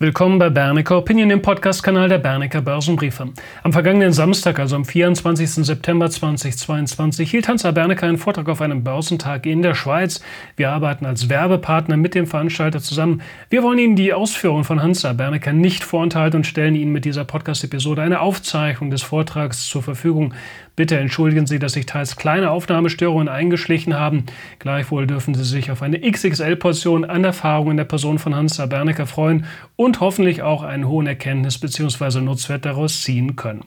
Willkommen bei Bernecker Opinion, dem Podcast-Kanal der Bernecker Börsenbriefe. Am vergangenen Samstag, also am 24. September 2022, hielt Hansa Bernecker einen Vortrag auf einem Börsentag in der Schweiz. Wir arbeiten als Werbepartner mit dem Veranstalter zusammen. Wir wollen Ihnen die Ausführungen von Hansa Bernecker nicht vorenthalten und stellen Ihnen mit dieser Podcast-Episode eine Aufzeichnung des Vortrags zur Verfügung. Bitte entschuldigen Sie, dass sich teils kleine Aufnahmestörungen eingeschlichen haben. Gleichwohl dürfen Sie sich auf eine XXL-Portion an Erfahrungen der Person von Hansa Bernecker freuen und hoffentlich auch einen hohen Erkenntnis- bzw. Nutzwert daraus ziehen können.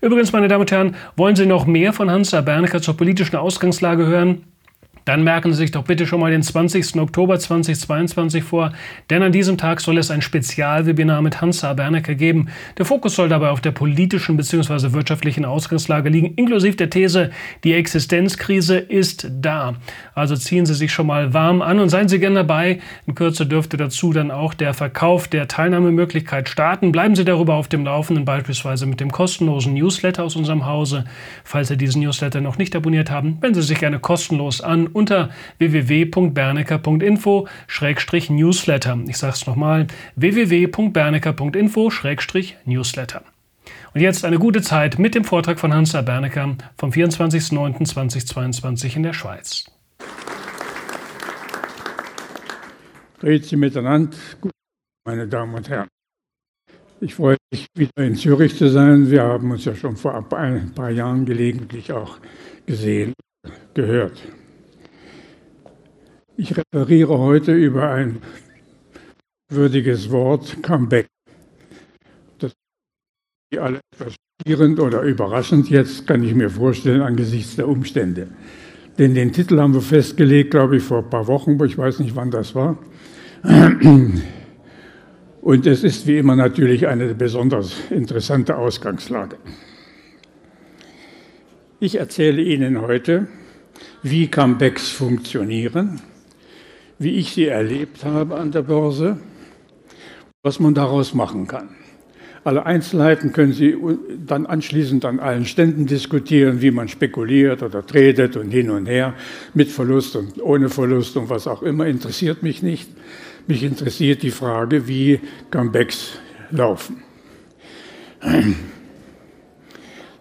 Übrigens, meine Damen und Herren, wollen Sie noch mehr von Hansa Bernecker zur politischen Ausgangslage hören? Dann merken Sie sich doch bitte schon mal den 20. Oktober 2022 vor, denn an diesem Tag soll es ein Spezialwebinar mit Hansa Bernecker geben. Der Fokus soll dabei auf der politischen bzw. wirtschaftlichen Ausgangslage liegen, inklusive der These, die Existenzkrise ist da. Also ziehen Sie sich schon mal warm an und seien Sie gerne dabei. In Kürze dürfte dazu dann auch der Verkauf der Teilnahmemöglichkeit starten. Bleiben Sie darüber auf dem Laufenden, beispielsweise mit dem kostenlosen Newsletter aus unserem Hause. Falls Sie diesen Newsletter noch nicht abonniert haben, wenden Sie sich gerne kostenlos an unter www.bernecker.info-newsletter. Ich sage es nochmal, www.bernecker.info-newsletter. Und jetzt eine gute Zeit mit dem Vortrag von Hansa Bernecker vom 24.09.2022 in der Schweiz. Grüezi miteinander, meine Damen und Herren. Ich freue mich, wieder in Zürich zu sein. Wir haben uns ja schon vor ein paar Jahren gelegentlich auch gesehen, gehört. Ich referiere heute über ein würdiges Wort, Comeback. Das ist alle etwas schockierend oder überraschend jetzt, kann ich mir vorstellen, angesichts der Umstände. Denn den Titel haben wir festgelegt, glaube ich, vor ein paar Wochen, ich weiß nicht, wann das war. Und es ist wie immer natürlich eine besonders interessante Ausgangslage. Ich erzähle Ihnen heute, wie Comebacks funktionieren wie ich sie erlebt habe an der Börse, was man daraus machen kann. Alle Einzelheiten können Sie dann anschließend an allen Ständen diskutieren, wie man spekuliert oder tretet und hin und her, mit Verlust und ohne Verlust und was auch immer, interessiert mich nicht. Mich interessiert die Frage, wie Comebacks laufen.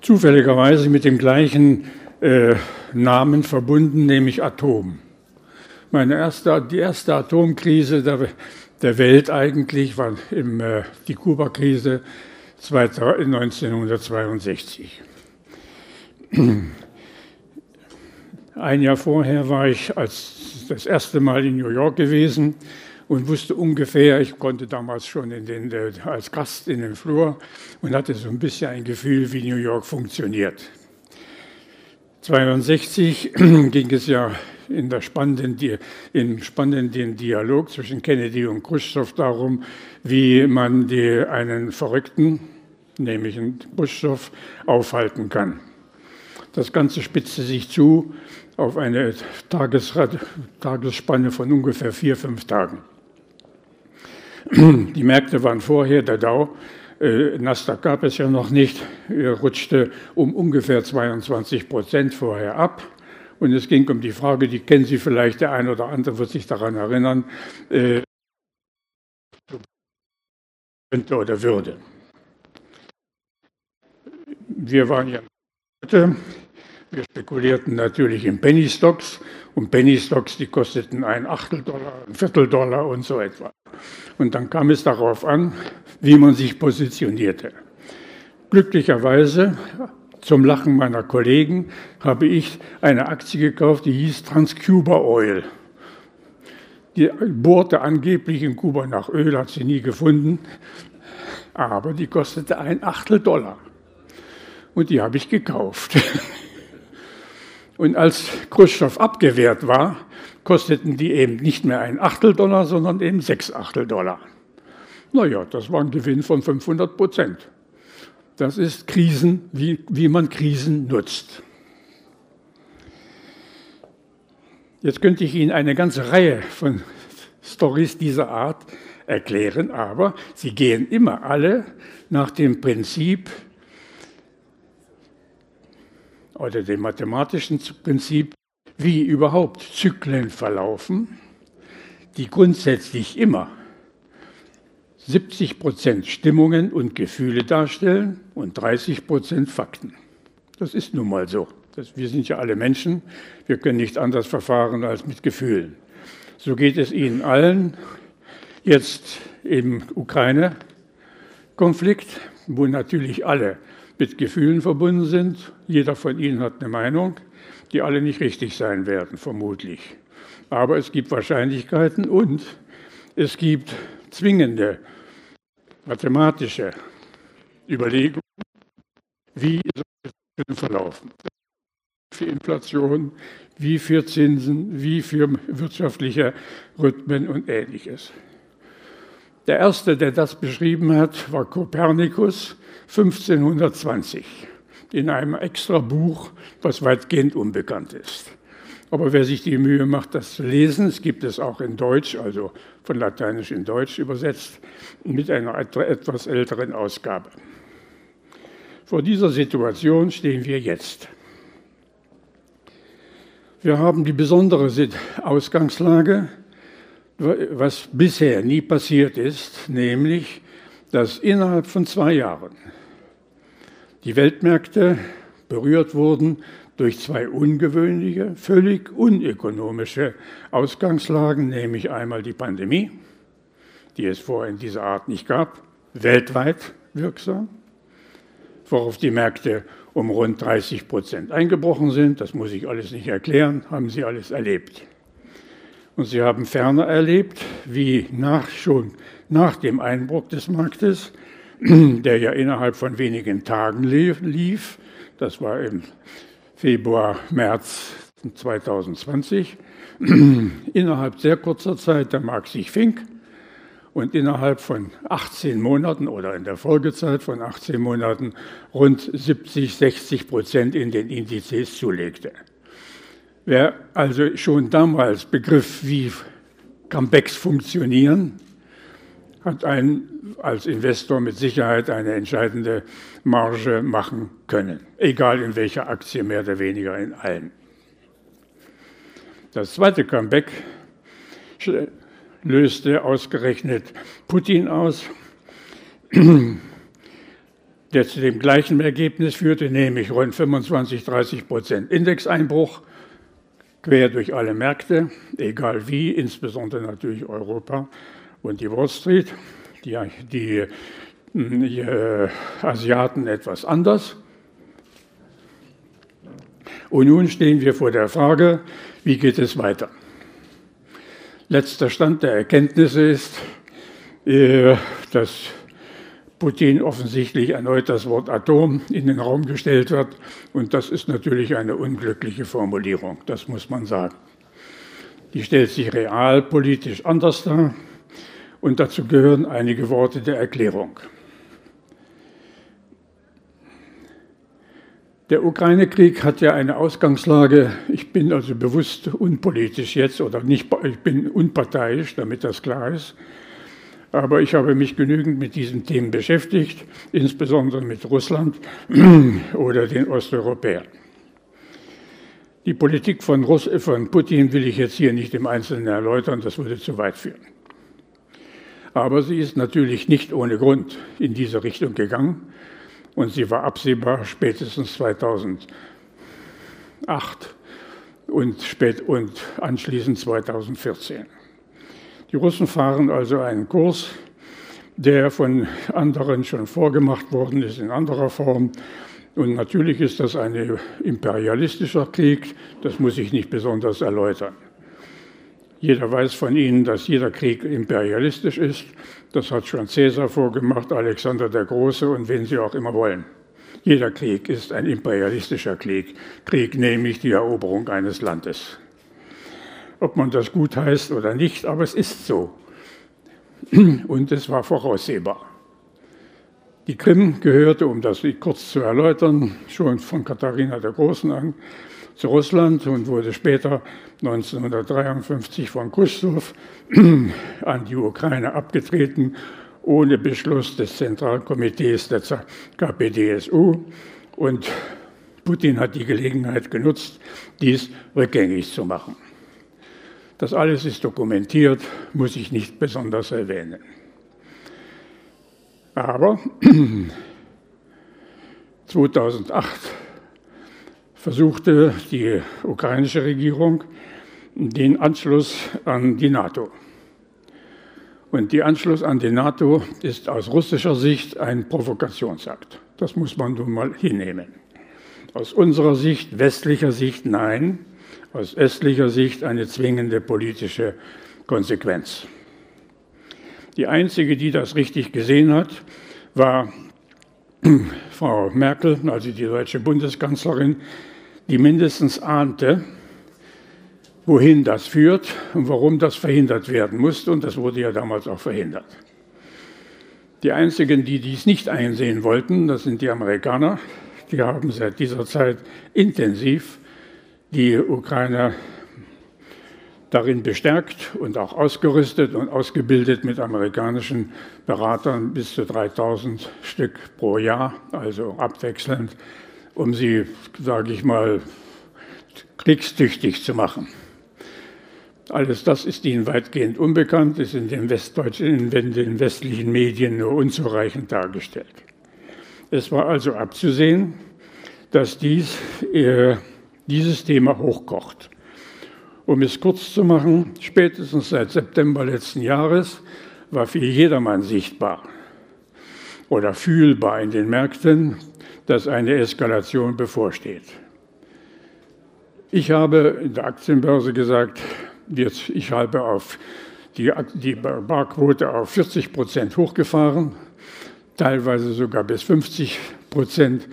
Zufälligerweise mit dem gleichen äh, Namen verbunden, nämlich Atom meine erste, die erste Atomkrise der, der Welt eigentlich war im, äh, die Kuba-Krise 1962. Ein Jahr vorher war ich als das erste Mal in New York gewesen und wusste ungefähr, ich konnte damals schon den, äh, als Gast in den Flur und hatte so ein bisschen ein Gefühl, wie New York funktioniert. 1962 ging es ja in der spannenden, im spannenden Dialog zwischen Kennedy und Khrushchev darum, wie man die, einen Verrückten, nämlich einen Khrushchev, aufhalten kann. Das Ganze spitzte sich zu auf eine Tagesspanne von ungefähr vier, fünf Tagen. Die Märkte waren vorher, der Dow, äh, Nasdaq gab es ja noch nicht, rutschte um ungefähr 22 Prozent vorher ab. Und es ging um die Frage, die kennen Sie vielleicht, der eine oder andere wird sich daran erinnern, äh, könnte oder würde. Wir waren ja heute, wir spekulierten natürlich in Penny Stocks und Penny Stocks, die kosteten ein Achtel Dollar, ein Viertel Dollar und so etwa. Und dann kam es darauf an, wie man sich positionierte. Glücklicherweise zum Lachen meiner Kollegen habe ich eine Aktie gekauft, die hieß Transcuba Oil. Die bohrte angeblich in Kuba nach Öl, hat sie nie gefunden, aber die kostete ein Achtel Dollar. Und die habe ich gekauft. Und als Khrushchev abgewehrt war, kosteten die eben nicht mehr ein Achtel Dollar, sondern eben sechs Achtel Dollar. Naja, das war ein Gewinn von 500 Prozent. Das ist Krisen, wie, wie man Krisen nutzt. Jetzt könnte ich Ihnen eine ganze Reihe von Stories dieser Art erklären, aber sie gehen immer alle nach dem Prinzip oder dem mathematischen Prinzip, wie überhaupt Zyklen verlaufen, die grundsätzlich immer 70 Prozent Stimmungen und Gefühle darstellen und 30 Prozent Fakten. Das ist nun mal so. Das, wir sind ja alle Menschen. Wir können nicht anders verfahren als mit Gefühlen. So geht es Ihnen allen jetzt im Ukraine-Konflikt, wo natürlich alle mit Gefühlen verbunden sind. Jeder von Ihnen hat eine Meinung, die alle nicht richtig sein werden, vermutlich. Aber es gibt Wahrscheinlichkeiten und es gibt zwingende mathematische Überlegungen, wie solche verlaufen. Für Inflation, wie für Zinsen, wie für wirtschaftliche Rhythmen und ähnliches. Der erste, der das beschrieben hat, war Kopernikus 1520 in einem extra Buch, was weitgehend unbekannt ist. Aber wer sich die Mühe macht, das zu lesen, es gibt es auch in Deutsch, also von Lateinisch in Deutsch übersetzt, mit einer etwas älteren Ausgabe. Vor dieser Situation stehen wir jetzt. Wir haben die besondere Ausgangslage, was bisher nie passiert ist, nämlich, dass innerhalb von zwei Jahren die Weltmärkte berührt wurden durch zwei ungewöhnliche, völlig unökonomische Ausgangslagen, nämlich einmal die Pandemie, die es vorher in dieser Art nicht gab, weltweit wirksam, worauf die Märkte um rund 30 Prozent eingebrochen sind. Das muss ich alles nicht erklären, haben Sie alles erlebt. Und Sie haben ferner erlebt, wie nach, schon nach dem Einbruch des Marktes, der ja innerhalb von wenigen Tagen lief, das war im Februar, März 2020. innerhalb sehr kurzer Zeit der Markt sich fing und innerhalb von 18 Monaten oder in der Folgezeit von 18 Monaten rund 70, 60 Prozent in den Indizes zulegte. Wer also schon damals begriff, wie Comebacks funktionieren, hat einen als Investor mit Sicherheit eine entscheidende Marge machen können, egal in welcher Aktie, mehr oder weniger in allen. Das zweite Comeback löste ausgerechnet Putin aus, der zu dem gleichen Ergebnis führte, nämlich rund 25, 30 Prozent Indexeinbruch quer durch alle Märkte, egal wie, insbesondere natürlich Europa und die Wall Street, die, die, die äh, Asiaten etwas anders. Und nun stehen wir vor der Frage, wie geht es weiter? Letzter Stand der Erkenntnisse ist, äh, dass Putin offensichtlich erneut das Wort Atom in den Raum gestellt hat. Und das ist natürlich eine unglückliche Formulierung, das muss man sagen. Die stellt sich realpolitisch anders dar und dazu gehören einige Worte der Erklärung. Der Ukraine-Krieg hat ja eine Ausgangslage, ich bin also bewusst unpolitisch jetzt oder nicht, ich bin unparteiisch, damit das klar ist. Aber ich habe mich genügend mit diesen Themen beschäftigt, insbesondere mit Russland oder den Osteuropäern. Die Politik von, Russ von Putin will ich jetzt hier nicht im Einzelnen erläutern, das würde zu weit führen. Aber sie ist natürlich nicht ohne Grund in diese Richtung gegangen und sie war absehbar spätestens 2008 und, spät und anschließend 2014. Die Russen fahren also einen Kurs, der von anderen schon vorgemacht worden ist in anderer Form. Und natürlich ist das ein imperialistischer Krieg, das muss ich nicht besonders erläutern. Jeder weiß von Ihnen, dass jeder Krieg imperialistisch ist. Das hat schon Cäsar vorgemacht, Alexander der Große und wen Sie auch immer wollen. Jeder Krieg ist ein imperialistischer Krieg. Krieg nämlich die Eroberung eines Landes. Ob man das gut heißt oder nicht, aber es ist so. Und es war voraussehbar. Die Krim gehörte, um das kurz zu erläutern, schon von Katharina der Großen an zu Russland und wurde später 1953 von Khrushchev an die Ukraine abgetreten, ohne Beschluss des Zentralkomitees der KPDSU. Und Putin hat die Gelegenheit genutzt, dies rückgängig zu machen. Das alles ist dokumentiert, muss ich nicht besonders erwähnen. Aber 2008 versuchte die ukrainische Regierung den Anschluss an die NATO. Und der Anschluss an die NATO ist aus russischer Sicht ein Provokationsakt. Das muss man nun mal hinnehmen. Aus unserer Sicht, westlicher Sicht, nein. Aus östlicher Sicht eine zwingende politische Konsequenz. Die einzige, die das richtig gesehen hat, war Frau Merkel, also die deutsche Bundeskanzlerin, die mindestens ahnte, wohin das führt und warum das verhindert werden musste. Und das wurde ja damals auch verhindert. Die einzigen, die dies nicht einsehen wollten, das sind die Amerikaner. Die haben seit dieser Zeit intensiv die Ukrainer darin bestärkt und auch ausgerüstet und ausgebildet mit amerikanischen Beratern bis zu 3000 Stück pro Jahr, also abwechselnd, um sie, sage ich mal, kriegstüchtig zu machen. Alles das ist Ihnen weitgehend unbekannt, ist in den, westdeutschen, in den westlichen Medien nur unzureichend dargestellt. Es war also abzusehen, dass dies, äh, dieses Thema hochkocht. Um es kurz zu machen, spätestens seit September letzten Jahres war für jedermann sichtbar oder fühlbar in den Märkten, dass eine Eskalation bevorsteht. Ich habe in der Aktienbörse gesagt, jetzt, ich habe auf die, die Barquote auf 40 Prozent hochgefahren, teilweise sogar bis 50 Prozent,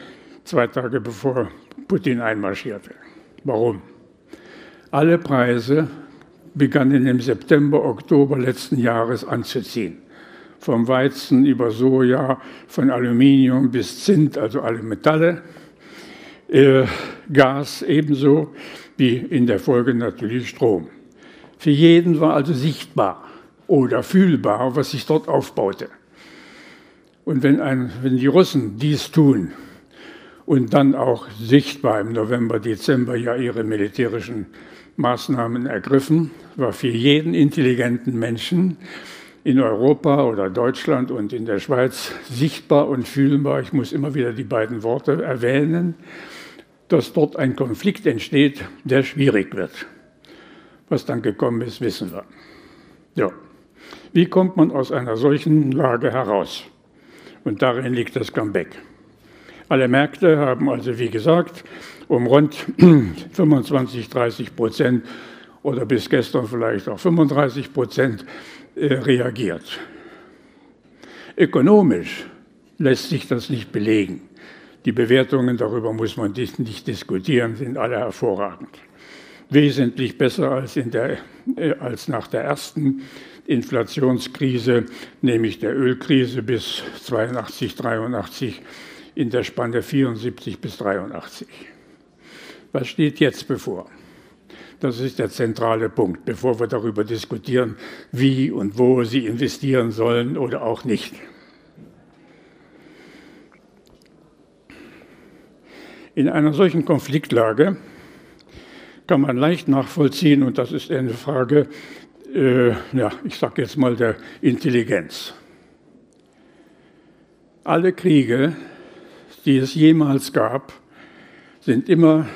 zwei Tage bevor Putin einmarschierte. Warum? Alle Preise begannen im September, Oktober letzten Jahres anzuziehen. Vom Weizen über Soja, von Aluminium bis Zint, also alle Metalle, äh, Gas ebenso wie in der Folge natürlich Strom. Für jeden war also sichtbar oder fühlbar, was sich dort aufbaute. Und wenn, ein, wenn die Russen dies tun und dann auch sichtbar im November, Dezember ja ihre militärischen Maßnahmen ergriffen, war für jeden intelligenten Menschen in Europa oder Deutschland und in der Schweiz sichtbar und fühlbar, ich muss immer wieder die beiden Worte erwähnen, dass dort ein Konflikt entsteht, der schwierig wird. Was dann gekommen ist, wissen wir. Ja. Wie kommt man aus einer solchen Lage heraus? Und darin liegt das Comeback. Alle Märkte haben also, wie gesagt, um rund 25, 30 Prozent oder bis gestern vielleicht auch 35 Prozent reagiert. Ökonomisch lässt sich das nicht belegen. Die Bewertungen, darüber muss man nicht diskutieren, sind alle hervorragend. Wesentlich besser als, der, äh, als nach der ersten Inflationskrise, nämlich der Ölkrise bis 82, 83 in der Spanne 74 bis 83. Was steht jetzt bevor? Das ist der zentrale Punkt, bevor wir darüber diskutieren, wie und wo Sie investieren sollen oder auch nicht. In einer solchen Konfliktlage kann man leicht nachvollziehen, und das ist eine Frage, äh, ja, ich sage jetzt mal der Intelligenz. Alle Kriege, die es jemals gab, sind immer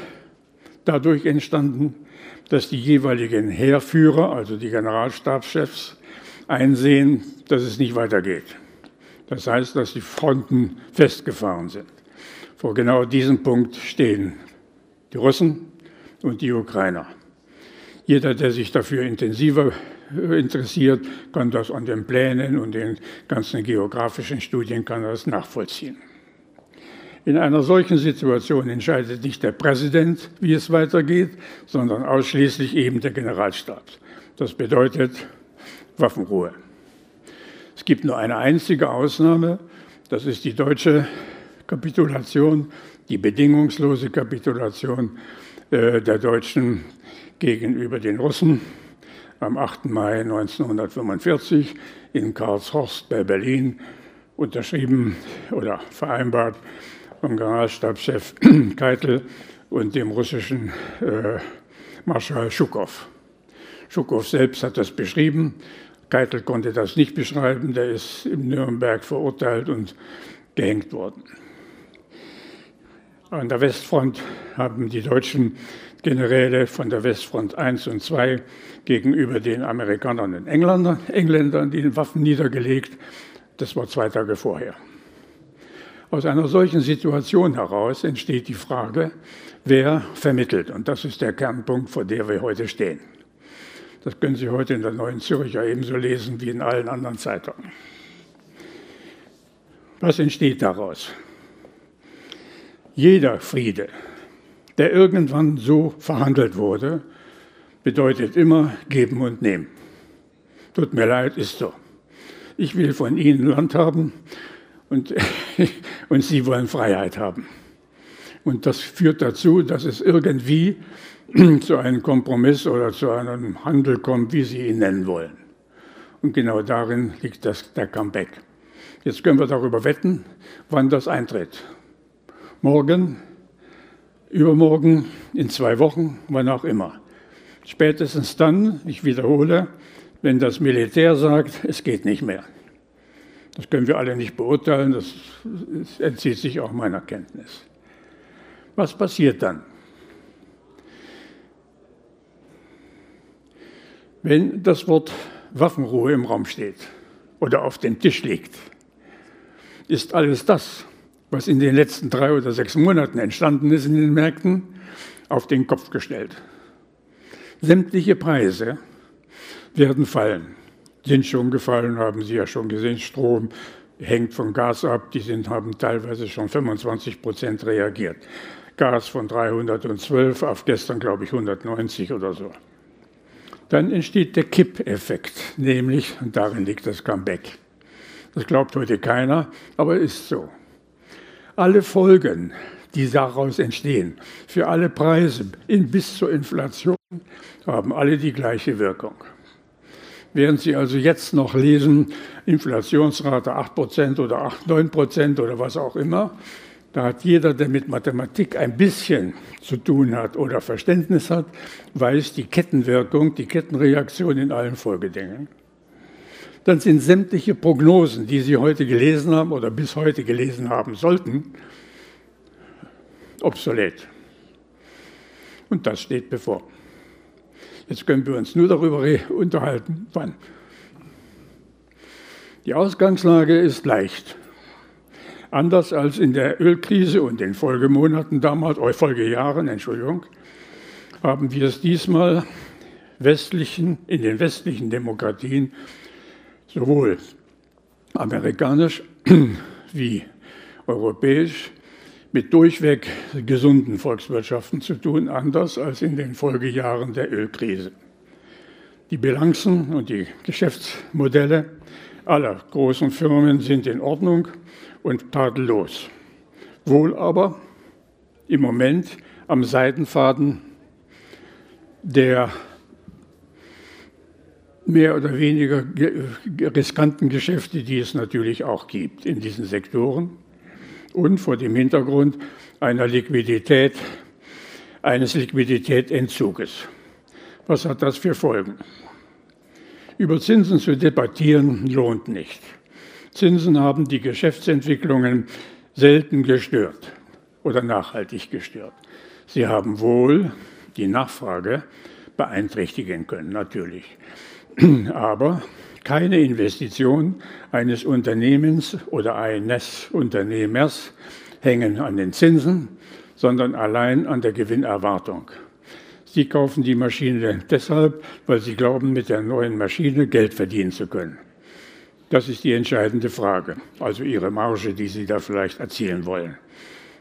dadurch entstanden, dass die jeweiligen Heerführer, also die Generalstabschefs, einsehen, dass es nicht weitergeht. Das heißt, dass die Fronten festgefahren sind. Vor genau diesem Punkt stehen die Russen und die Ukrainer. Jeder, der sich dafür intensiver interessiert, kann das an den Plänen und den ganzen geografischen Studien kann das nachvollziehen. In einer solchen Situation entscheidet nicht der Präsident, wie es weitergeht, sondern ausschließlich eben der Generalstab. Das bedeutet Waffenruhe. Es gibt nur eine einzige Ausnahme, das ist die deutsche Kapitulation, die bedingungslose Kapitulation äh, der Deutschen gegenüber den Russen am 8. Mai 1945 in Karlshorst bei Berlin unterschrieben oder vereinbart vom Generalstabschef Keitel und dem russischen äh, Marschall Schukow. Schukow selbst hat das beschrieben Keitel konnte das nicht beschreiben, der ist in Nürnberg verurteilt und gehängt worden. An der Westfront haben die deutschen Generäle von der Westfront 1 und 2 gegenüber den Amerikanern und Engländern, Engländern die Waffen niedergelegt. Das war zwei Tage vorher. Aus einer solchen Situation heraus entsteht die Frage, wer vermittelt. Und das ist der Kernpunkt, vor dem wir heute stehen. Das können Sie heute in der Neuen Zürcher ebenso lesen wie in allen anderen Zeitungen. Was entsteht daraus? Jeder Friede, der irgendwann so verhandelt wurde, bedeutet immer geben und nehmen. Tut mir leid, ist so. Ich will von Ihnen Land haben und, und Sie wollen Freiheit haben. Und das führt dazu, dass es irgendwie zu einem Kompromiss oder zu einem Handel kommt, wie Sie ihn nennen wollen. Und genau darin liegt das, der Comeback. Jetzt können wir darüber wetten, wann das eintritt. Morgen, übermorgen, in zwei Wochen, wann auch immer. Spätestens dann, ich wiederhole, wenn das Militär sagt, es geht nicht mehr. Das können wir alle nicht beurteilen, das entzieht sich auch meiner Kenntnis. Was passiert dann? Wenn das Wort Waffenruhe im Raum steht oder auf dem Tisch liegt, ist alles das, was in den letzten drei oder sechs Monaten entstanden ist in den Märkten, auf den Kopf gestellt. Sämtliche Preise werden fallen, sind schon gefallen, haben Sie ja schon gesehen. Strom hängt von Gas ab, die sind, haben teilweise schon 25 Prozent reagiert. Gas von 312 auf gestern, glaube ich, 190 oder so dann entsteht der Kippeffekt, nämlich, und darin liegt das Comeback. Das glaubt heute keiner, aber ist so. Alle Folgen, die daraus entstehen, für alle Preise in, bis zur Inflation, haben alle die gleiche Wirkung. Während Sie also jetzt noch lesen, Inflationsrate 8% oder 8, 9% oder was auch immer, da hat jeder, der mit Mathematik ein bisschen zu tun hat oder Verständnis hat, weiß die Kettenwirkung, die Kettenreaktion in allen Folgedingen. Dann sind sämtliche Prognosen, die Sie heute gelesen haben oder bis heute gelesen haben sollten, obsolet. Und das steht bevor. Jetzt können wir uns nur darüber unterhalten, wann. Die Ausgangslage ist leicht. Anders als in der Ölkrise und den Folgemonaten damals, äh, Folgejahren, Entschuldigung, haben wir es diesmal westlichen, in den westlichen Demokratien sowohl amerikanisch wie europäisch mit durchweg gesunden Volkswirtschaften zu tun, anders als in den Folgejahren der Ölkrise. Die Bilanzen und die Geschäftsmodelle aller großen Firmen sind in Ordnung und tadellos. Wohl aber im Moment am Seitenfaden der mehr oder weniger riskanten Geschäfte, die es natürlich auch gibt in diesen Sektoren und vor dem Hintergrund einer Liquidität, eines Liquiditätsentzuges. Was hat das für Folgen? Über Zinsen zu debattieren lohnt nicht. Zinsen haben die Geschäftsentwicklungen selten gestört oder nachhaltig gestört. Sie haben wohl die Nachfrage beeinträchtigen können, natürlich. Aber keine Investition eines Unternehmens oder eines Unternehmers hängen an den Zinsen, sondern allein an der Gewinnerwartung. Sie kaufen die Maschine deshalb, weil sie glauben, mit der neuen Maschine Geld verdienen zu können. Das ist die entscheidende Frage, also Ihre Marge, die Sie da vielleicht erzielen wollen.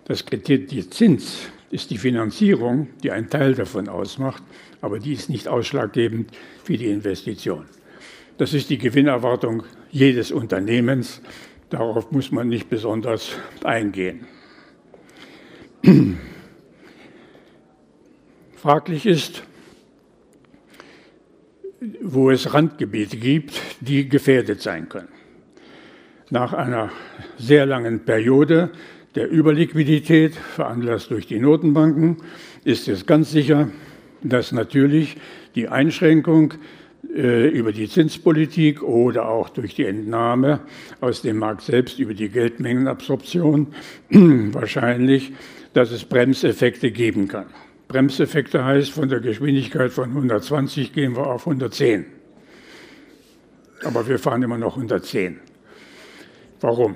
Das Kriterium Zins ist die Finanzierung, die einen Teil davon ausmacht, aber die ist nicht ausschlaggebend für die Investition. Das ist die Gewinnerwartung jedes Unternehmens. Darauf muss man nicht besonders eingehen. Fraglich ist, wo es Randgebiete gibt, die gefährdet sein können. Nach einer sehr langen Periode der Überliquidität, veranlasst durch die Notenbanken, ist es ganz sicher, dass natürlich die Einschränkung über die Zinspolitik oder auch durch die Entnahme aus dem Markt selbst über die Geldmengenabsorption wahrscheinlich, dass es Bremseffekte geben kann. Bremseffekte heißt, von der Geschwindigkeit von 120 gehen wir auf 110. Aber wir fahren immer noch 110. Warum?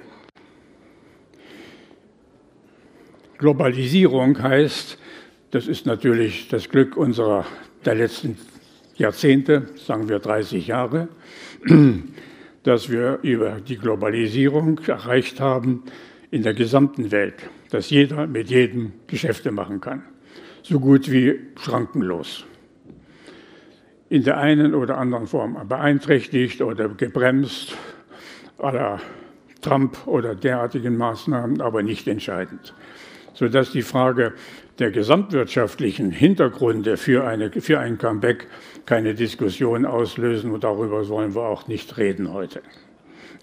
Globalisierung heißt, das ist natürlich das Glück unserer der letzten Jahrzehnte, sagen wir 30 Jahre, dass wir über die Globalisierung erreicht haben in der gesamten Welt, dass jeder mit jedem Geschäfte machen kann, so gut wie schrankenlos. In der einen oder anderen Form beeinträchtigt oder gebremst, aller Trump oder derartigen Maßnahmen, aber nicht entscheidend sodass die Frage der gesamtwirtschaftlichen Hintergründe für, eine, für ein Comeback keine Diskussion auslösen und darüber wollen wir auch nicht reden heute.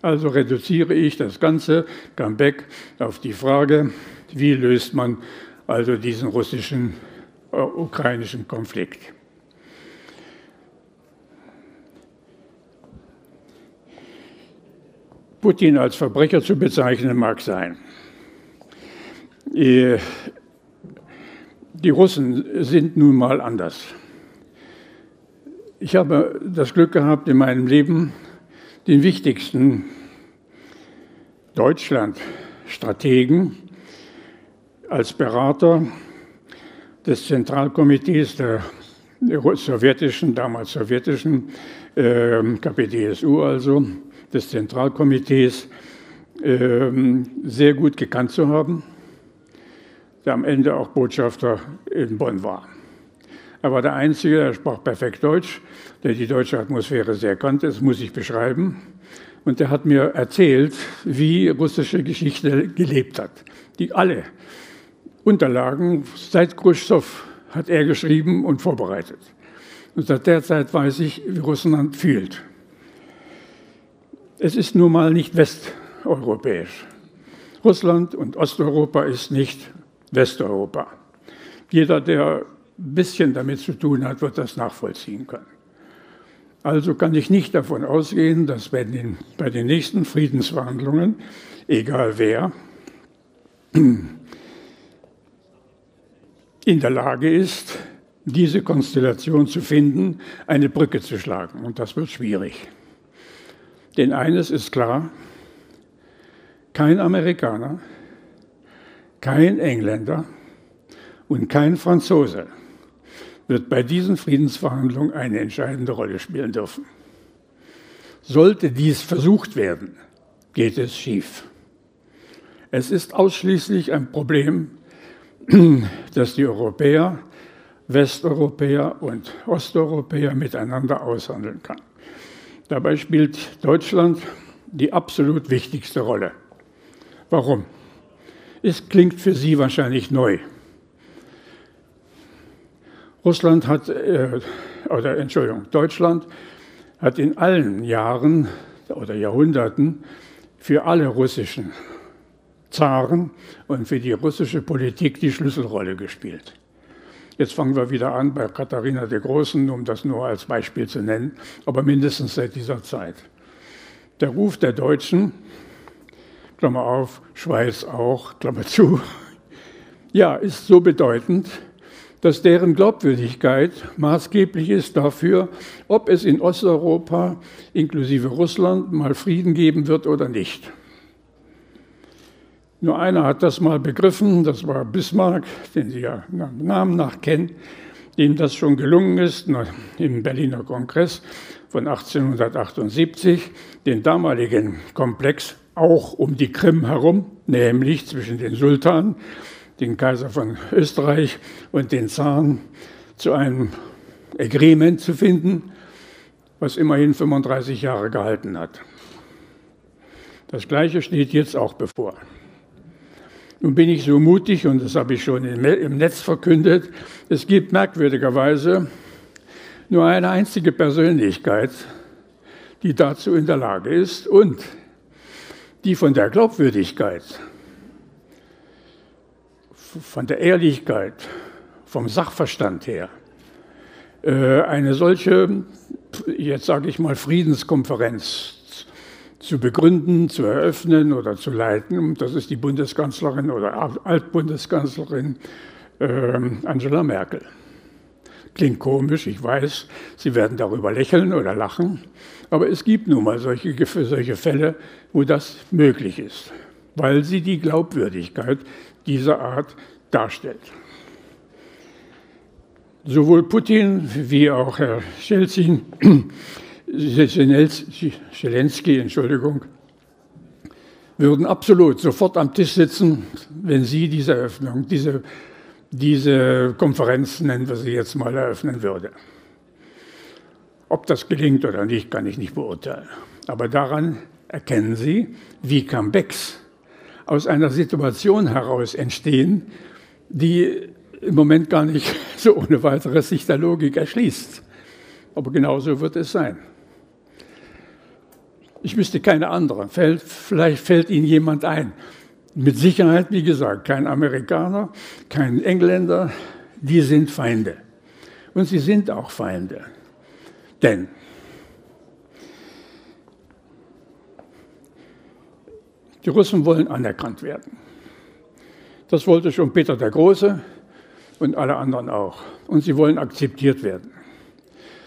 Also reduziere ich das ganze Comeback auf die Frage, wie löst man also diesen russischen, äh, ukrainischen Konflikt. Putin als Verbrecher zu bezeichnen mag sein. Äh, die Russen sind nun mal anders. Ich habe das Glück gehabt, in meinem Leben den wichtigsten Deutschland-Strategen als Berater des Zentralkomitees der sowjetischen, damals sowjetischen äh, KPDSU, also des Zentralkomitees, äh, sehr gut gekannt zu haben der am Ende auch Botschafter in Bonn war. Er war der Einzige, der sprach perfekt Deutsch, der die deutsche Atmosphäre sehr kannte, das muss ich beschreiben. Und er hat mir erzählt, wie russische Geschichte gelebt hat. Die alle Unterlagen seit Khrushchev hat er geschrieben und vorbereitet. Und seit der Zeit weiß ich, wie Russland fühlt. Es ist nun mal nicht westeuropäisch. Russland und Osteuropa ist nicht Westeuropa. Jeder, der ein bisschen damit zu tun hat, wird das nachvollziehen können. Also kann ich nicht davon ausgehen, dass bei den, bei den nächsten Friedensverhandlungen, egal wer, in der Lage ist, diese Konstellation zu finden, eine Brücke zu schlagen. Und das wird schwierig. Denn eines ist klar, kein Amerikaner kein Engländer und kein Franzose wird bei diesen Friedensverhandlungen eine entscheidende Rolle spielen dürfen. Sollte dies versucht werden, geht es schief. Es ist ausschließlich ein Problem, das die Europäer, Westeuropäer und Osteuropäer miteinander aushandeln kann. Dabei spielt Deutschland die absolut wichtigste Rolle. Warum? Es klingt für Sie wahrscheinlich neu. Russland hat, äh, oder Entschuldigung, Deutschland hat in allen Jahren oder Jahrhunderten für alle russischen Zaren und für die russische Politik die Schlüsselrolle gespielt. Jetzt fangen wir wieder an bei Katharina der Großen, um das nur als Beispiel zu nennen, aber mindestens seit dieser Zeit. Der Ruf der Deutschen Klammer auf, Schweiz auch, Klammer zu, ja, ist so bedeutend, dass deren Glaubwürdigkeit maßgeblich ist dafür, ob es in Osteuropa inklusive Russland mal Frieden geben wird oder nicht. Nur einer hat das mal begriffen, das war Bismarck, den Sie ja Namen nach kennen, dem das schon gelungen ist im Berliner Kongress von 1878, den damaligen Komplex auch um die Krim herum, nämlich zwischen den Sultan, den Kaiser von Österreich und den Zaren, zu einem Agreement zu finden, was immerhin 35 Jahre gehalten hat. Das Gleiche steht jetzt auch bevor. Nun bin ich so mutig, und das habe ich schon im Netz verkündet, es gibt merkwürdigerweise nur eine einzige Persönlichkeit, die dazu in der Lage ist und die von der Glaubwürdigkeit, von der Ehrlichkeit, vom Sachverstand her äh, eine solche, jetzt sage ich mal, Friedenskonferenz zu begründen, zu eröffnen oder zu leiten. Das ist die Bundeskanzlerin oder Altbundeskanzlerin äh, Angela Merkel. Klingt komisch, ich weiß, Sie werden darüber lächeln oder lachen, aber es gibt nun mal solche, solche Fälle, wo das möglich ist, weil sie die Glaubwürdigkeit dieser Art darstellt. Sowohl Putin wie auch Herr Schelzin, Zelensky, Entschuldigung, würden absolut sofort am Tisch sitzen, wenn Sie diese Eröffnung, diese, diese Konferenz, nennen wir sie jetzt mal, eröffnen würde. Ob das gelingt oder nicht, kann ich nicht beurteilen. Aber daran erkennen Sie, wie Comebacks aus einer Situation heraus entstehen, die im Moment gar nicht so ohne weiteres sich der Logik erschließt. Aber genauso wird es sein. Ich wüsste keine andere. Vielleicht fällt Ihnen jemand ein. Mit Sicherheit, wie gesagt, kein Amerikaner, kein Engländer, die sind Feinde. Und sie sind auch Feinde. Denn die Russen wollen anerkannt werden. Das wollte schon Peter der Große und alle anderen auch. Und sie wollen akzeptiert werden.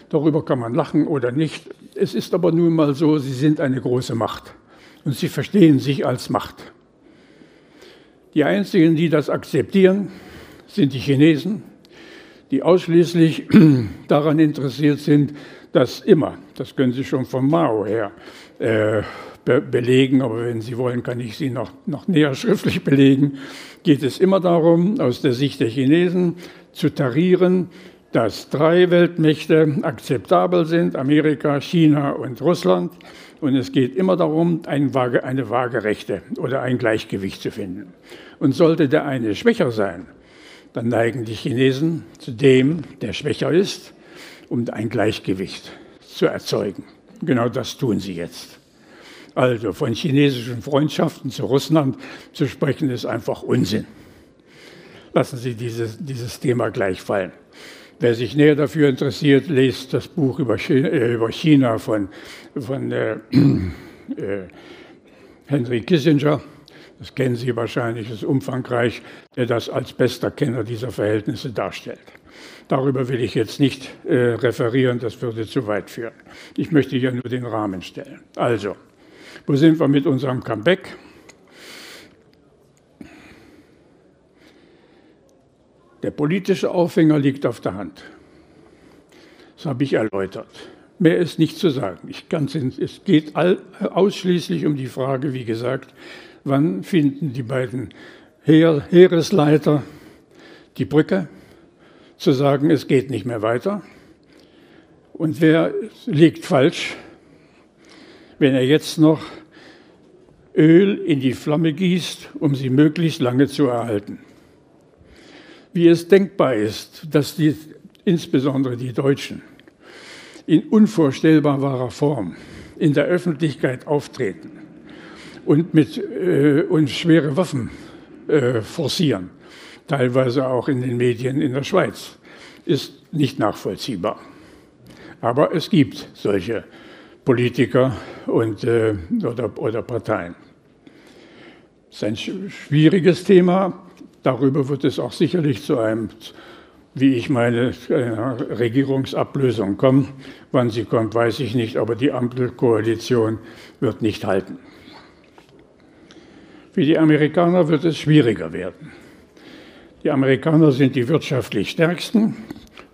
Darüber kann man lachen oder nicht. Es ist aber nun mal so, sie sind eine große Macht und sie verstehen sich als Macht. Die einzigen, die das akzeptieren, sind die Chinesen, die ausschließlich daran interessiert sind, dass immer, das können Sie schon von Mao her äh, be belegen, aber wenn Sie wollen, kann ich Sie noch, noch näher schriftlich belegen, geht es immer darum, aus der Sicht der Chinesen zu tarieren, dass drei Weltmächte akzeptabel sind, Amerika, China und Russland. Und es geht immer darum, eine, Waage, eine waagerechte oder ein Gleichgewicht zu finden. Und sollte der eine schwächer sein, dann neigen die Chinesen zu dem, der schwächer ist, um ein Gleichgewicht zu erzeugen. Genau das tun sie jetzt. Also von chinesischen Freundschaften zu Russland zu sprechen, ist einfach Unsinn. Lassen Sie dieses, dieses Thema gleich fallen. Wer sich näher dafür interessiert, lest das Buch über China, äh, China von, von äh, äh, Henry Kissinger. Das kennen Sie wahrscheinlich, ist umfangreich, der das als bester Kenner dieser Verhältnisse darstellt. Darüber will ich jetzt nicht äh, referieren, das würde zu weit führen. Ich möchte hier nur den Rahmen stellen. Also, wo sind wir mit unserem Comeback? Der politische Aufhänger liegt auf der Hand. Das habe ich erläutert. Mehr ist nicht zu sagen. Es geht all, ausschließlich um die Frage, wie gesagt, wann finden die beiden Heer, Heeresleiter die Brücke, zu sagen, es geht nicht mehr weiter. Und wer liegt falsch, wenn er jetzt noch Öl in die Flamme gießt, um sie möglichst lange zu erhalten? Wie es denkbar ist, dass die, insbesondere die Deutschen in unvorstellbarer Form in der Öffentlichkeit auftreten und, mit, äh, und schwere Waffen äh, forcieren, teilweise auch in den Medien in der Schweiz, ist nicht nachvollziehbar. Aber es gibt solche Politiker und, äh, oder, oder Parteien. Es ist ein schwieriges Thema. Darüber wird es auch sicherlich zu einem, wie ich meine, Regierungsablösung kommen. Wann sie kommt, weiß ich nicht, aber die Ampelkoalition wird nicht halten. Für die Amerikaner wird es schwieriger werden. Die Amerikaner sind die wirtschaftlich stärksten,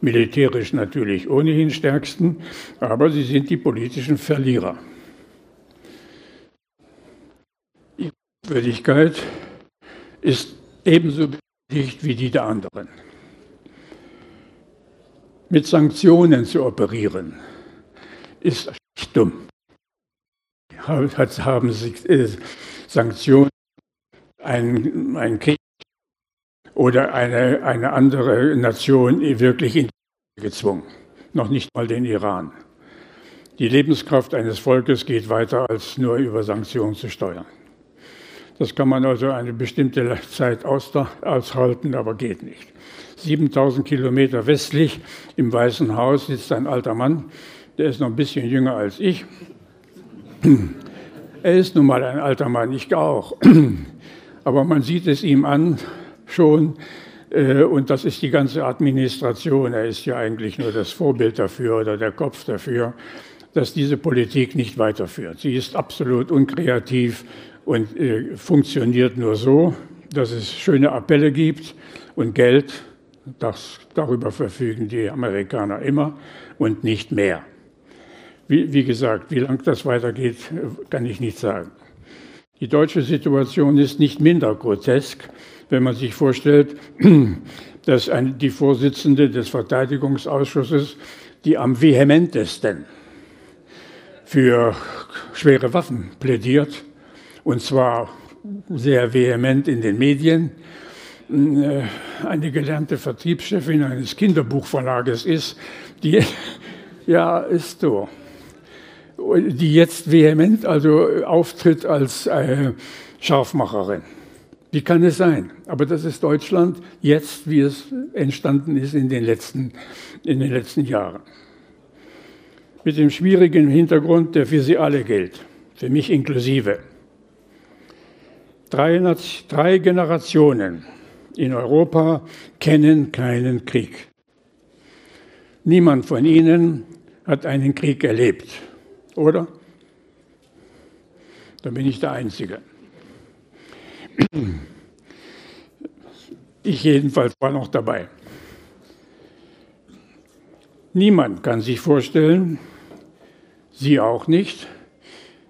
militärisch natürlich ohnehin stärksten, aber sie sind die politischen Verlierer. Die Würdigkeit ist ebenso bestätigt wie die der anderen. Mit Sanktionen zu operieren, ist dumm. Haben sich äh, Sanktionen ein, ein Krieg oder eine, eine andere Nation wirklich in gezwungen. Noch nicht mal den Iran. Die Lebenskraft eines Volkes geht weiter, als nur über Sanktionen zu steuern. Das kann man also eine bestimmte Zeit aushalten, aber geht nicht. 7000 Kilometer westlich im Weißen Haus sitzt ein alter Mann, der ist noch ein bisschen jünger als ich. Er ist nun mal ein alter Mann, ich auch. Aber man sieht es ihm an schon, und das ist die ganze Administration. Er ist ja eigentlich nur das Vorbild dafür oder der Kopf dafür, dass diese Politik nicht weiterführt. Sie ist absolut unkreativ und äh, funktioniert nur so, dass es schöne Appelle gibt und Geld. Das, darüber verfügen die Amerikaner immer und nicht mehr. Wie, wie gesagt, wie lange das weitergeht, kann ich nicht sagen. Die deutsche Situation ist nicht minder grotesk, wenn man sich vorstellt, dass ein, die Vorsitzende des Verteidigungsausschusses, die am vehementesten für schwere Waffen plädiert, und zwar sehr vehement in den Medien, äh, eine gelernte Vertriebschefin eines Kinderbuchverlages ist, die, ja, ist so, die jetzt vehement also auftritt als äh, Scharfmacherin. Wie kann es sein? Aber das ist Deutschland jetzt, wie es entstanden ist in den letzten, in den letzten Jahren. Mit dem schwierigen Hintergrund, der für Sie alle gilt, für mich inklusive. Drei, drei Generationen in Europa kennen keinen Krieg. Niemand von Ihnen hat einen Krieg erlebt, oder? Da bin ich der Einzige. Ich jedenfalls war noch dabei. Niemand kann sich vorstellen, Sie auch nicht,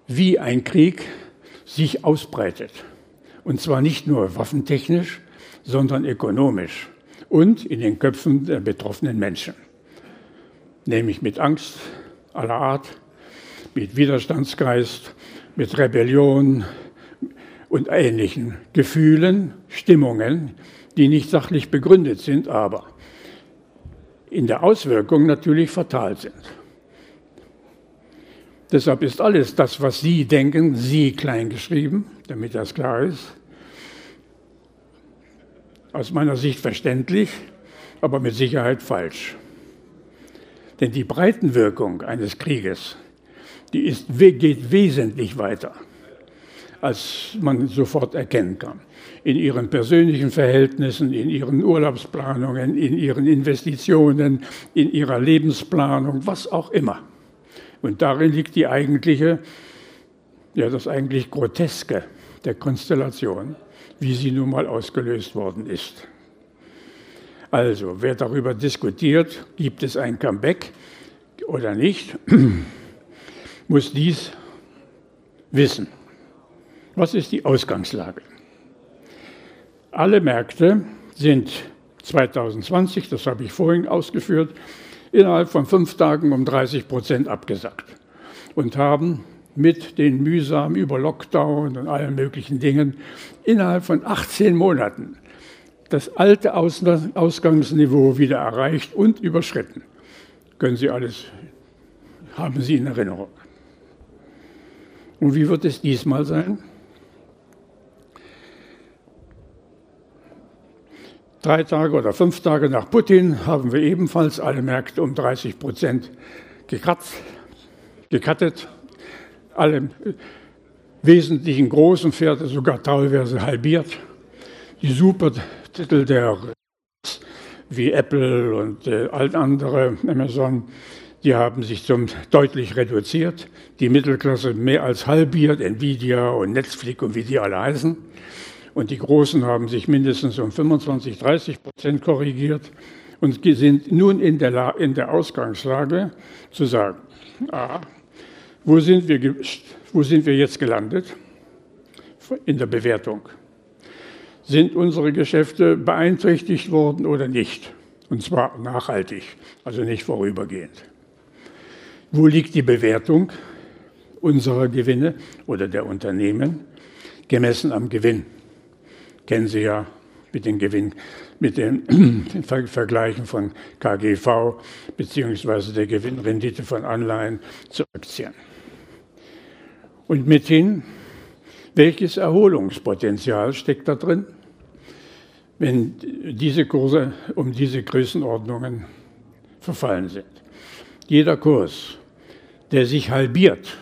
wie ein Krieg sich ausbreitet. Und zwar nicht nur waffentechnisch, sondern ökonomisch und in den Köpfen der betroffenen Menschen. Nämlich mit Angst aller Art, mit Widerstandsgeist, mit Rebellion und ähnlichen Gefühlen, Stimmungen, die nicht sachlich begründet sind, aber in der Auswirkung natürlich fatal sind. Deshalb ist alles das, was Sie denken, Sie kleingeschrieben, damit das klar ist. Aus meiner Sicht verständlich, aber mit Sicherheit falsch. Denn die Breitenwirkung eines Krieges, die ist, geht wesentlich weiter, als man sofort erkennen kann. In ihren persönlichen Verhältnissen, in ihren Urlaubsplanungen, in ihren Investitionen, in ihrer Lebensplanung, was auch immer. Und darin liegt die eigentliche, ja, das eigentlich Groteske der Konstellation, wie sie nun mal ausgelöst worden ist. Also, wer darüber diskutiert, gibt es ein Comeback oder nicht, muss dies wissen. Was ist die Ausgangslage? Alle Märkte sind 2020, das habe ich vorhin ausgeführt, innerhalb von fünf Tagen um 30 Prozent abgesackt und haben mit den mühsam über Lockdown und allen möglichen Dingen innerhalb von 18 Monaten das alte Ausgangsniveau wieder erreicht und überschritten. Können Sie alles, haben Sie in Erinnerung. Und wie wird es diesmal sein? Drei Tage oder fünf Tage nach Putin haben wir ebenfalls alle Märkte um 30 Prozent gekratzt, gekattet. Alle wesentlichen großen Pferde sogar teilweise halbiert. Die Supertitel der wie Apple und äh, all andere Amazon, die haben sich zum deutlich reduziert. Die Mittelklasse mehr als halbiert, Nvidia und Netflix und wie die alle heißen. Und die Großen haben sich mindestens um 25, 30 Prozent korrigiert und sind nun in der, in der Ausgangslage zu sagen, ah, wo, sind wir, wo sind wir jetzt gelandet in der Bewertung? Sind unsere Geschäfte beeinträchtigt worden oder nicht? Und zwar nachhaltig, also nicht vorübergehend. Wo liegt die Bewertung unserer Gewinne oder der Unternehmen gemessen am Gewinn? Kennen Sie ja mit den Gewinn, mit den Vergleichen von KGV beziehungsweise der Gewinnrendite von Anleihen zu Aktien. Und mithin, welches Erholungspotenzial steckt da drin? wenn diese Kurse um diese Größenordnungen verfallen sind. Jeder Kurs, der sich halbiert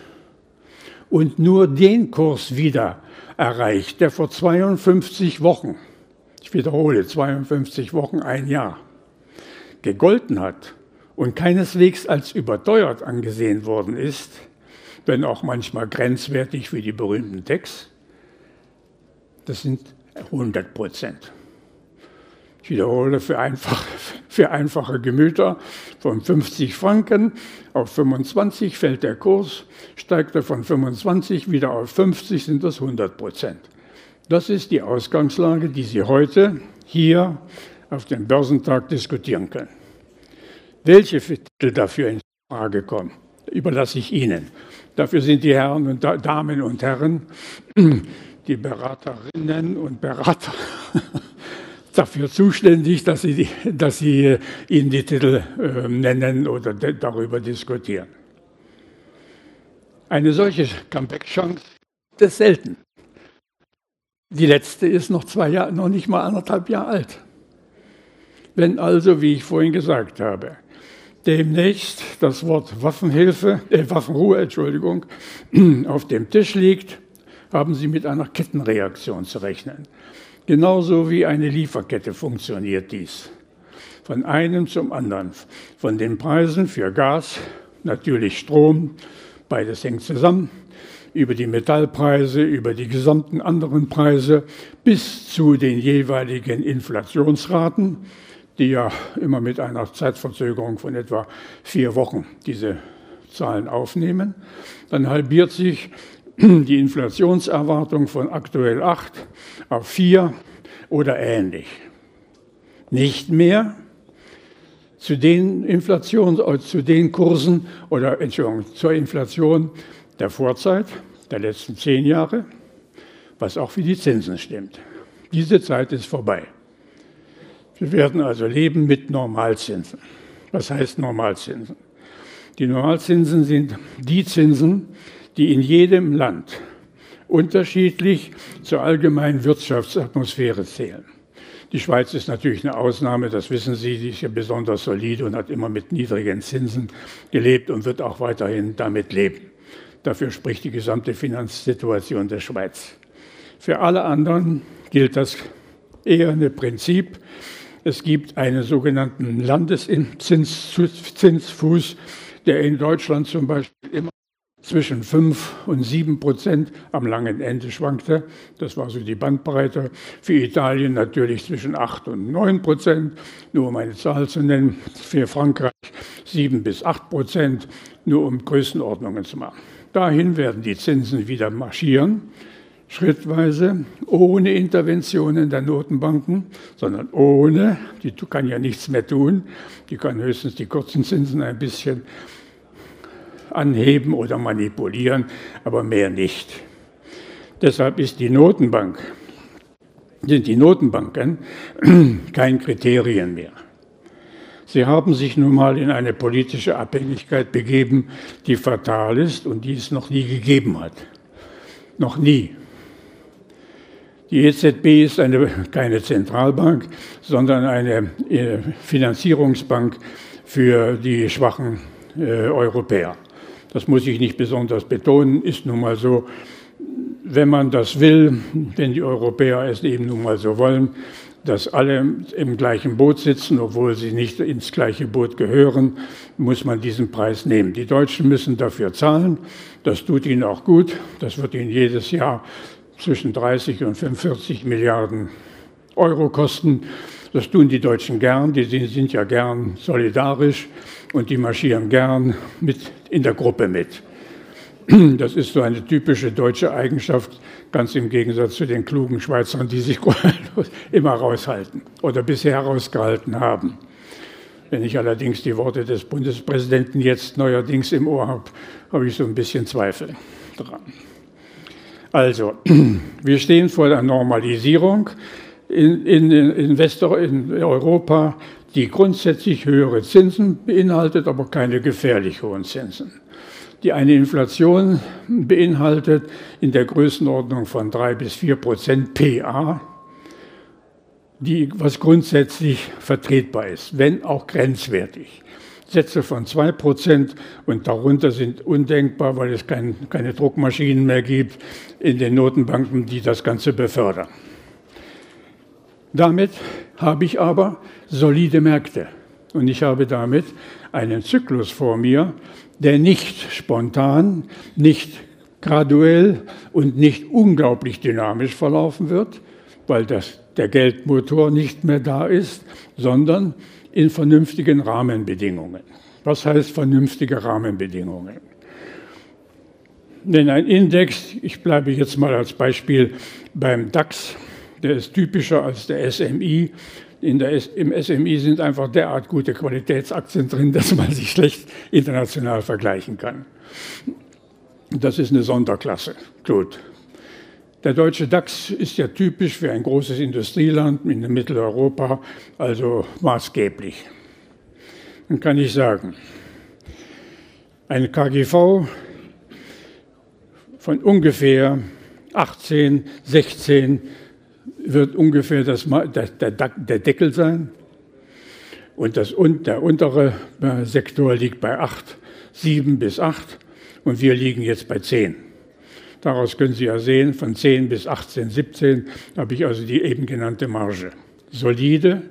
und nur den Kurs wieder erreicht, der vor 52 Wochen, ich wiederhole, 52 Wochen, ein Jahr, gegolten hat und keineswegs als überteuert angesehen worden ist, wenn auch manchmal grenzwertig wie die berühmten Techs, das sind 100 Prozent. Ich wiederhole, für, einfach, für einfache Gemüter von 50 Franken auf 25 fällt der Kurs, steigt er von 25 wieder auf 50, sind das 100 Prozent. Das ist die Ausgangslage, die Sie heute hier auf dem Börsentag diskutieren können. Welche Titel dafür in Frage kommen, überlasse ich Ihnen. Dafür sind die Herren und Damen und Herren, die Beraterinnen und Berater dafür zuständig, dass sie, dass sie äh, Ihnen die Titel äh, nennen oder darüber diskutieren. Eine solche Comeback-Chance ist selten. Die letzte ist noch zwei Jahre, noch nicht mal anderthalb Jahre alt. Wenn also, wie ich vorhin gesagt habe, demnächst das Wort Waffenhilfe, äh, Waffenruhe, Entschuldigung, auf dem Tisch liegt, haben Sie mit einer Kettenreaktion zu rechnen. Genauso wie eine Lieferkette funktioniert dies. Von einem zum anderen. Von den Preisen für Gas, natürlich Strom, beides hängt zusammen, über die Metallpreise, über die gesamten anderen Preise bis zu den jeweiligen Inflationsraten, die ja immer mit einer Zeitverzögerung von etwa vier Wochen diese Zahlen aufnehmen. Dann halbiert sich die Inflationserwartung von aktuell 8 auf 4 oder ähnlich. Nicht mehr zu den Inflationen, äh, zu den Kursen oder Entschuldigung, zur Inflation der Vorzeit, der letzten zehn Jahre, was auch für die Zinsen stimmt. Diese Zeit ist vorbei. Wir werden also leben mit Normalzinsen. Was heißt Normalzinsen? Die Normalzinsen sind die Zinsen, die in jedem Land unterschiedlich zur allgemeinen Wirtschaftsatmosphäre zählen. Die Schweiz ist natürlich eine Ausnahme, das wissen Sie, die ist ja besonders solide und hat immer mit niedrigen Zinsen gelebt und wird auch weiterhin damit leben. Dafür spricht die gesamte Finanzsituation der Schweiz. Für alle anderen gilt das eher ein Prinzip. Es gibt einen sogenannten Landeszinsfuß, der in Deutschland zum Beispiel immer zwischen 5 und 7 Prozent am langen Ende schwankte. Das war so die Bandbreite. Für Italien natürlich zwischen 8 und 9 Prozent, nur um eine Zahl zu nennen. Für Frankreich 7 bis 8 Prozent, nur um Größenordnungen zu machen. Dahin werden die Zinsen wieder marschieren, schrittweise, ohne Interventionen der Notenbanken, sondern ohne, die kann ja nichts mehr tun, die kann höchstens die kurzen Zinsen ein bisschen anheben oder manipulieren, aber mehr nicht. Deshalb ist die Notenbank, sind die Notenbanken kein Kriterium mehr. Sie haben sich nun mal in eine politische Abhängigkeit begeben, die fatal ist und die es noch nie gegeben hat. Noch nie. Die EZB ist eine, keine Zentralbank, sondern eine äh, Finanzierungsbank für die schwachen äh, Europäer. Das muss ich nicht besonders betonen, ist nun mal so, wenn man das will, wenn die Europäer es eben nun mal so wollen, dass alle im gleichen Boot sitzen, obwohl sie nicht ins gleiche Boot gehören, muss man diesen Preis nehmen. Die Deutschen müssen dafür zahlen. Das tut ihnen auch gut. Das wird ihnen jedes Jahr zwischen 30 und 45 Milliarden Euro kosten. Das tun die Deutschen gern. Die sind ja gern solidarisch und die marschieren gern mit in der Gruppe mit. Das ist so eine typische deutsche Eigenschaft, ganz im Gegensatz zu den klugen Schweizern, die sich immer raushalten oder bisher rausgehalten haben. Wenn ich allerdings die Worte des Bundespräsidenten jetzt neuerdings im Ohr habe, habe ich so ein bisschen Zweifel dran. Also, wir stehen vor der Normalisierung in, in, in, Wester, in Europa die grundsätzlich höhere Zinsen beinhaltet, aber keine gefährlich hohen Zinsen, die eine Inflation beinhaltet in der Größenordnung von drei bis vier Prozent PA. die, was grundsätzlich vertretbar ist, wenn auch grenzwertig. Sätze von 2% und darunter sind undenkbar, weil es kein, keine Druckmaschinen mehr gibt in den Notenbanken, die das Ganze befördern. Damit habe ich aber solide Märkte und ich habe damit einen Zyklus vor mir, der nicht spontan, nicht graduell und nicht unglaublich dynamisch verlaufen wird, weil das, der Geldmotor nicht mehr da ist, sondern in vernünftigen Rahmenbedingungen. Was heißt vernünftige Rahmenbedingungen? Denn ein Index, ich bleibe jetzt mal als Beispiel beim DAX, der ist typischer als der SMI. Der, Im SMI sind einfach derart gute Qualitätsaktien drin, dass man sich schlecht international vergleichen kann. Das ist eine Sonderklasse. Gut. Der deutsche DAX ist ja typisch für ein großes Industrieland in Mitteleuropa, also maßgeblich. Dann kann ich sagen, ein KGV von ungefähr 18, 16 wird ungefähr das, der, der, Deckel sein. Und das, der untere Sektor liegt bei 8, 7 bis 8 und wir liegen jetzt bei 10. Daraus können Sie ja sehen, von 10 bis 18, 17 habe ich also die eben genannte Marge. Solide,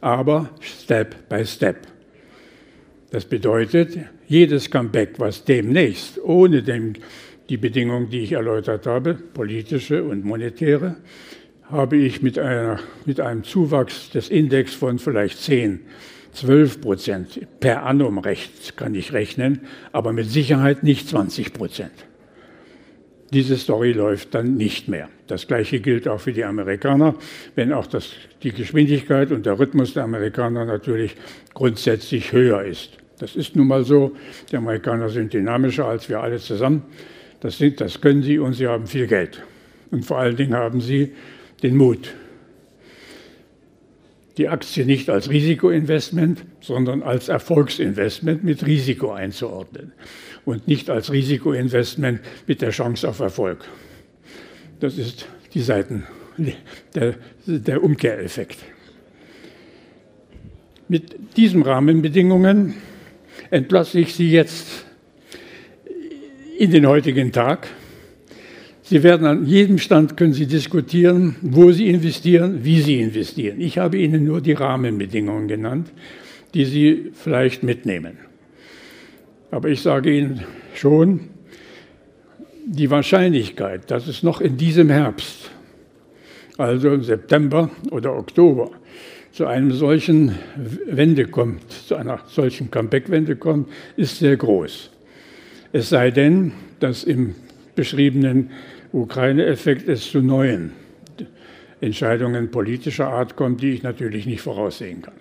aber Step by Step. Das bedeutet, jedes Comeback, was demnächst ohne dem, die Bedingungen, die ich erläutert habe, politische und monetäre, habe ich mit, einer, mit einem Zuwachs des Index von vielleicht 10, 12 Prozent per annum recht kann ich rechnen, aber mit Sicherheit nicht 20 Prozent diese Story läuft dann nicht mehr. Das Gleiche gilt auch für die Amerikaner, wenn auch das, die Geschwindigkeit und der Rhythmus der Amerikaner natürlich grundsätzlich höher ist. Das ist nun mal so. Die Amerikaner sind dynamischer als wir alle zusammen. Das, sind, das können sie und sie haben viel Geld. Und vor allen Dingen haben sie den Mut, die Aktie nicht als Risikoinvestment, sondern als Erfolgsinvestment mit Risiko einzuordnen und nicht als Risikoinvestment mit der Chance auf Erfolg. Das ist die Seiten, der, der Umkehreffekt. Mit diesen Rahmenbedingungen entlasse ich Sie jetzt in den heutigen Tag. Sie werden an jedem Stand können Sie diskutieren, wo Sie investieren, wie Sie investieren. Ich habe Ihnen nur die Rahmenbedingungen genannt, die Sie vielleicht mitnehmen. Aber ich sage Ihnen schon, die Wahrscheinlichkeit, dass es noch in diesem Herbst, also im September oder Oktober, zu einem solchen Wende kommt, zu einer solchen Comeback-Wende kommt, ist sehr groß. Es sei denn, dass im beschriebenen Ukraine-Effekt es zu neuen Entscheidungen politischer Art kommt, die ich natürlich nicht voraussehen kann.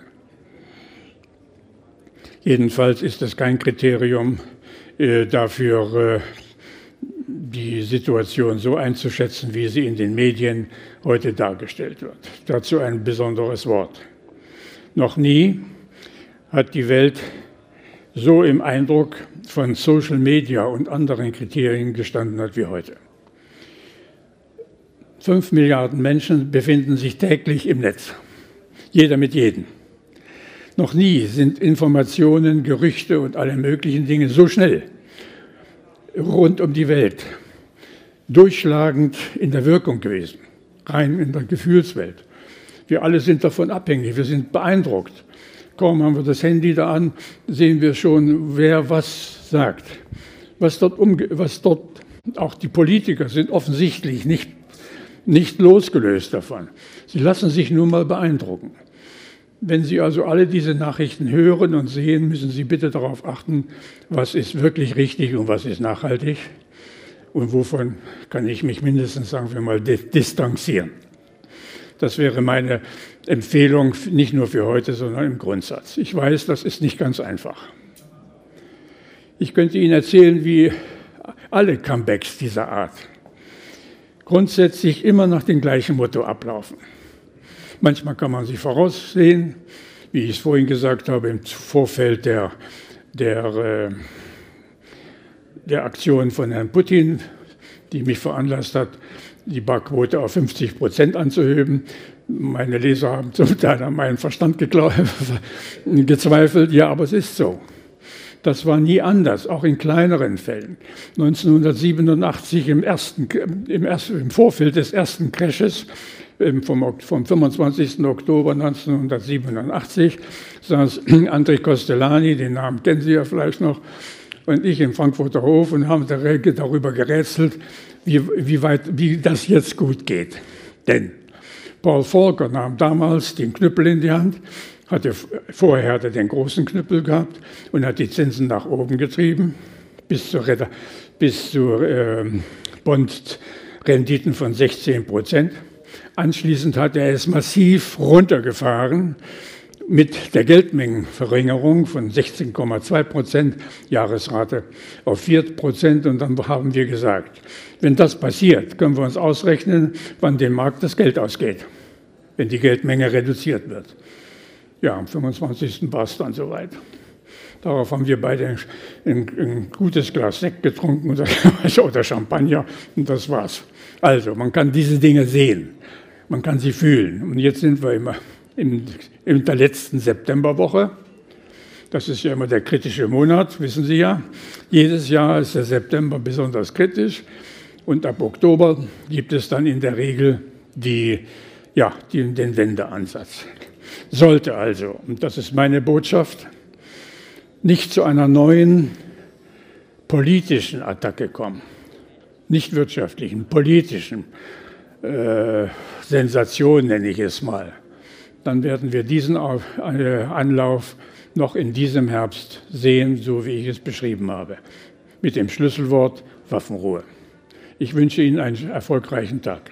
Jedenfalls ist es kein Kriterium äh, dafür, äh, die Situation so einzuschätzen, wie sie in den Medien heute dargestellt wird. Dazu ein besonderes Wort. Noch nie hat die Welt so im Eindruck von Social Media und anderen Kriterien gestanden hat wie heute. Fünf Milliarden Menschen befinden sich täglich im Netz. Jeder mit jedem. Noch nie sind Informationen, Gerüchte und alle möglichen Dinge so schnell rund um die Welt durchschlagend in der Wirkung gewesen, rein in der Gefühlswelt. Wir alle sind davon abhängig, wir sind beeindruckt. Kaum haben wir das Handy da an, sehen wir schon, wer was sagt. Was dort, was dort auch die Politiker sind offensichtlich nicht, nicht losgelöst davon. Sie lassen sich nur mal beeindrucken. Wenn Sie also alle diese Nachrichten hören und sehen, müssen Sie bitte darauf achten, was ist wirklich richtig und was ist nachhaltig und wovon kann ich mich mindestens, sagen wir mal, distanzieren. Das wäre meine Empfehlung, nicht nur für heute, sondern im Grundsatz. Ich weiß, das ist nicht ganz einfach. Ich könnte Ihnen erzählen, wie alle Comebacks dieser Art grundsätzlich immer nach dem gleichen Motto ablaufen. Manchmal kann man sie voraussehen, wie ich es vorhin gesagt habe, im Vorfeld der, der, äh, der Aktion von Herrn Putin, die mich veranlasst hat, die Barquote auf 50 Prozent anzuheben. Meine Leser haben zum Teil an meinen Verstand gezweifelt. Ja, aber es ist so. Das war nie anders, auch in kleineren Fällen. 1987 im, ersten, im, ersten, im Vorfeld des ersten Crashes vom, vom 25. Oktober 1987 saß André Costellani, den Namen kennen Sie ja vielleicht noch, und ich im Frankfurter Hof und haben darüber gerätselt, wie, wie, weit, wie das jetzt gut geht. Denn Paul Volcker nahm damals den Knüppel in die Hand, hatte, vorher hatte den großen Knüppel gehabt und hat die Zinsen nach oben getrieben bis zur, bis zur äh, Bondrenditen von 16 Prozent. Anschließend hat er es massiv runtergefahren mit der Geldmengenverringerung von 16,2 Prozent Jahresrate auf 4 Prozent. Und dann haben wir gesagt, wenn das passiert, können wir uns ausrechnen, wann dem Markt das Geld ausgeht, wenn die Geldmenge reduziert wird. Ja, am 25. war es dann soweit. Darauf haben wir beide ein, ein gutes Glas Sekt getrunken oder Champagner und das war's. Also, man kann diese Dinge sehen, man kann sie fühlen. Und jetzt sind wir immer in, in der letzten Septemberwoche. Das ist ja immer der kritische Monat, wissen Sie ja. Jedes Jahr ist der September besonders kritisch. Und ab Oktober gibt es dann in der Regel die, ja, die, den Wendeansatz. Sollte also, und das ist meine Botschaft, nicht zu einer neuen politischen Attacke kommen, nicht wirtschaftlichen, politischen äh, Sensation nenne ich es mal, dann werden wir diesen äh, Anlauf noch in diesem Herbst sehen, so wie ich es beschrieben habe, mit dem Schlüsselwort Waffenruhe. Ich wünsche Ihnen einen erfolgreichen Tag.